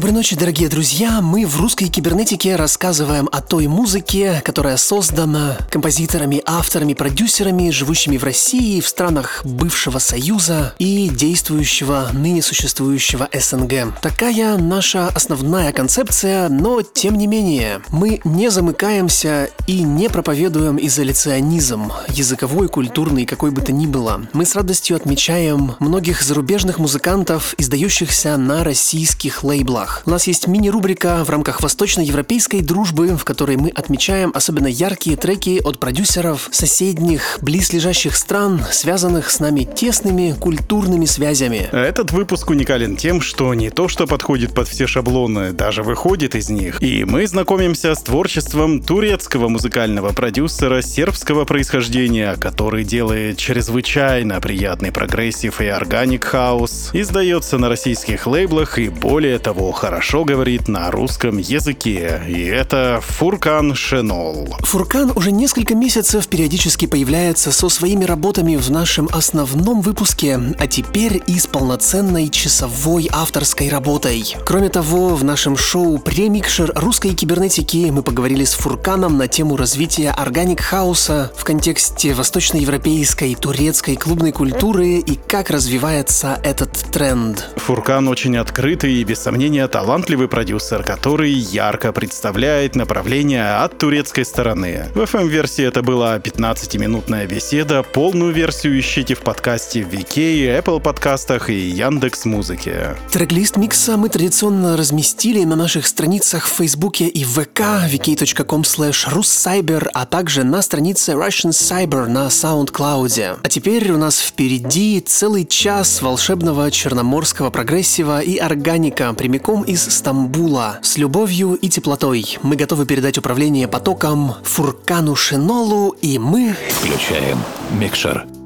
Доброй ночи, дорогие друзья! Мы в русской кибернетике рассказываем о той музыке, которая создана композиторами, авторами, продюсерами, живущими в России, в странах бывшего Союза и действующего, ныне существующего СНГ. Такая наша основная концепция, но тем не менее, мы не замыкаемся и не проповедуем изоляционизм, языковой, культурный, какой бы то ни было. Мы с радостью отмечаем многих зарубежных музыкантов, издающихся на российских лейблах делах. У нас есть мини-рубрика в рамках восточноевропейской дружбы, в которой мы отмечаем особенно яркие треки от продюсеров соседних, близлежащих стран, связанных с нами тесными культурными связями. Этот выпуск уникален тем, что не то, что подходит под все шаблоны, даже выходит из них. И мы знакомимся с творчеством турецкого музыкального продюсера сербского происхождения, который делает чрезвычайно приятный progressive и organic house, издается на российских лейблах и более того хорошо говорит на русском языке, и это Фуркан Шенол. Фуркан уже несколько месяцев периодически появляется со своими работами в нашем основном выпуске, а теперь и с полноценной часовой авторской работой. Кроме того, в нашем шоу «Премикшер русской кибернетики» мы поговорили с Фурканом на тему развития органик хауса в контексте восточноевропейской, турецкой клубной культуры и как развивается этот тренд. Фуркан очень открытый и без сомнения талантливый продюсер, который ярко представляет направление от турецкой стороны. В FM-версии это была 15-минутная беседа, полную версию ищите в подкасте в VK, Apple подкастах и Яндекс Музыке. Трек-лист микса мы традиционно разместили на наших страницах в Фейсбуке и ВК vk.com slash russcyber, а также на странице Russian Cyber на SoundCloud. А теперь у нас впереди целый час волшебного черноморского прогрессива и органика прямиком прямиком из Стамбула. С любовью и теплотой мы готовы передать управление потоком Фуркану Шинолу, и мы... Включаем микшер.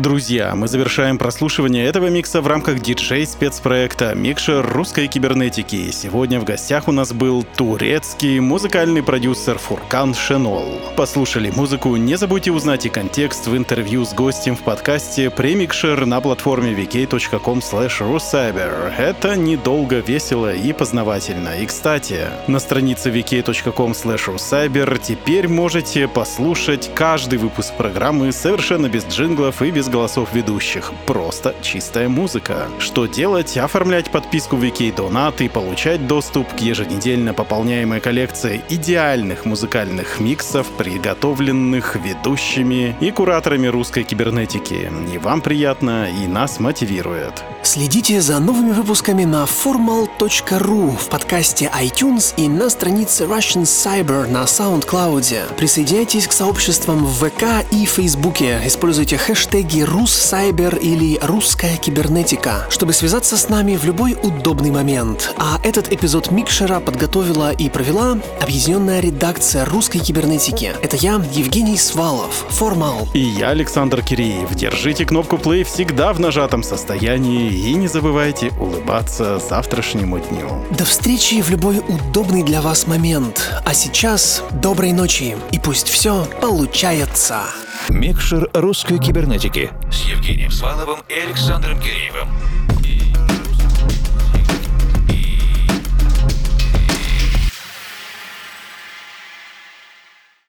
Друзья, мы завершаем прослушивание этого микса в рамках диджей-спецпроекта «Микшер русской кибернетики». Сегодня в гостях у нас был турецкий музыкальный продюсер Фуркан Шенол. Послушали музыку, не забудьте узнать и контекст в интервью с гостем в подкасте «Премикшер» на платформе vk.com. Это недолго, весело и познавательно. И, кстати, на странице vk.com теперь можете послушать каждый выпуск программы совершенно без джинглов и без голосов ведущих. Просто чистая музыка. Что делать? Оформлять подписку в Wiki Donat и получать доступ к еженедельно пополняемой коллекции идеальных музыкальных миксов, приготовленных ведущими и кураторами русской кибернетики. И вам приятно, и нас мотивирует. Следите за новыми выпусками на formal.ru в подкасте iTunes и на странице Russian Cyber на SoundCloud. Присоединяйтесь к сообществам в ВК и Фейсбуке. Используйте хэштеги «Руссайбер» или «Русская кибернетика», чтобы связаться с нами в любой удобный момент. А этот эпизод Микшера подготовила и провела объединенная редакция русской кибернетики. Это я, Евгений Свалов, Формал. И я, Александр Киреев. Держите кнопку play всегда в нажатом состоянии и не забывайте улыбаться завтрашнему дню. До встречи в любой удобный для вас момент. А сейчас доброй ночи и пусть все получается. Микшер русской кибернетики с Евгением Сваловым и Александром Киреевым.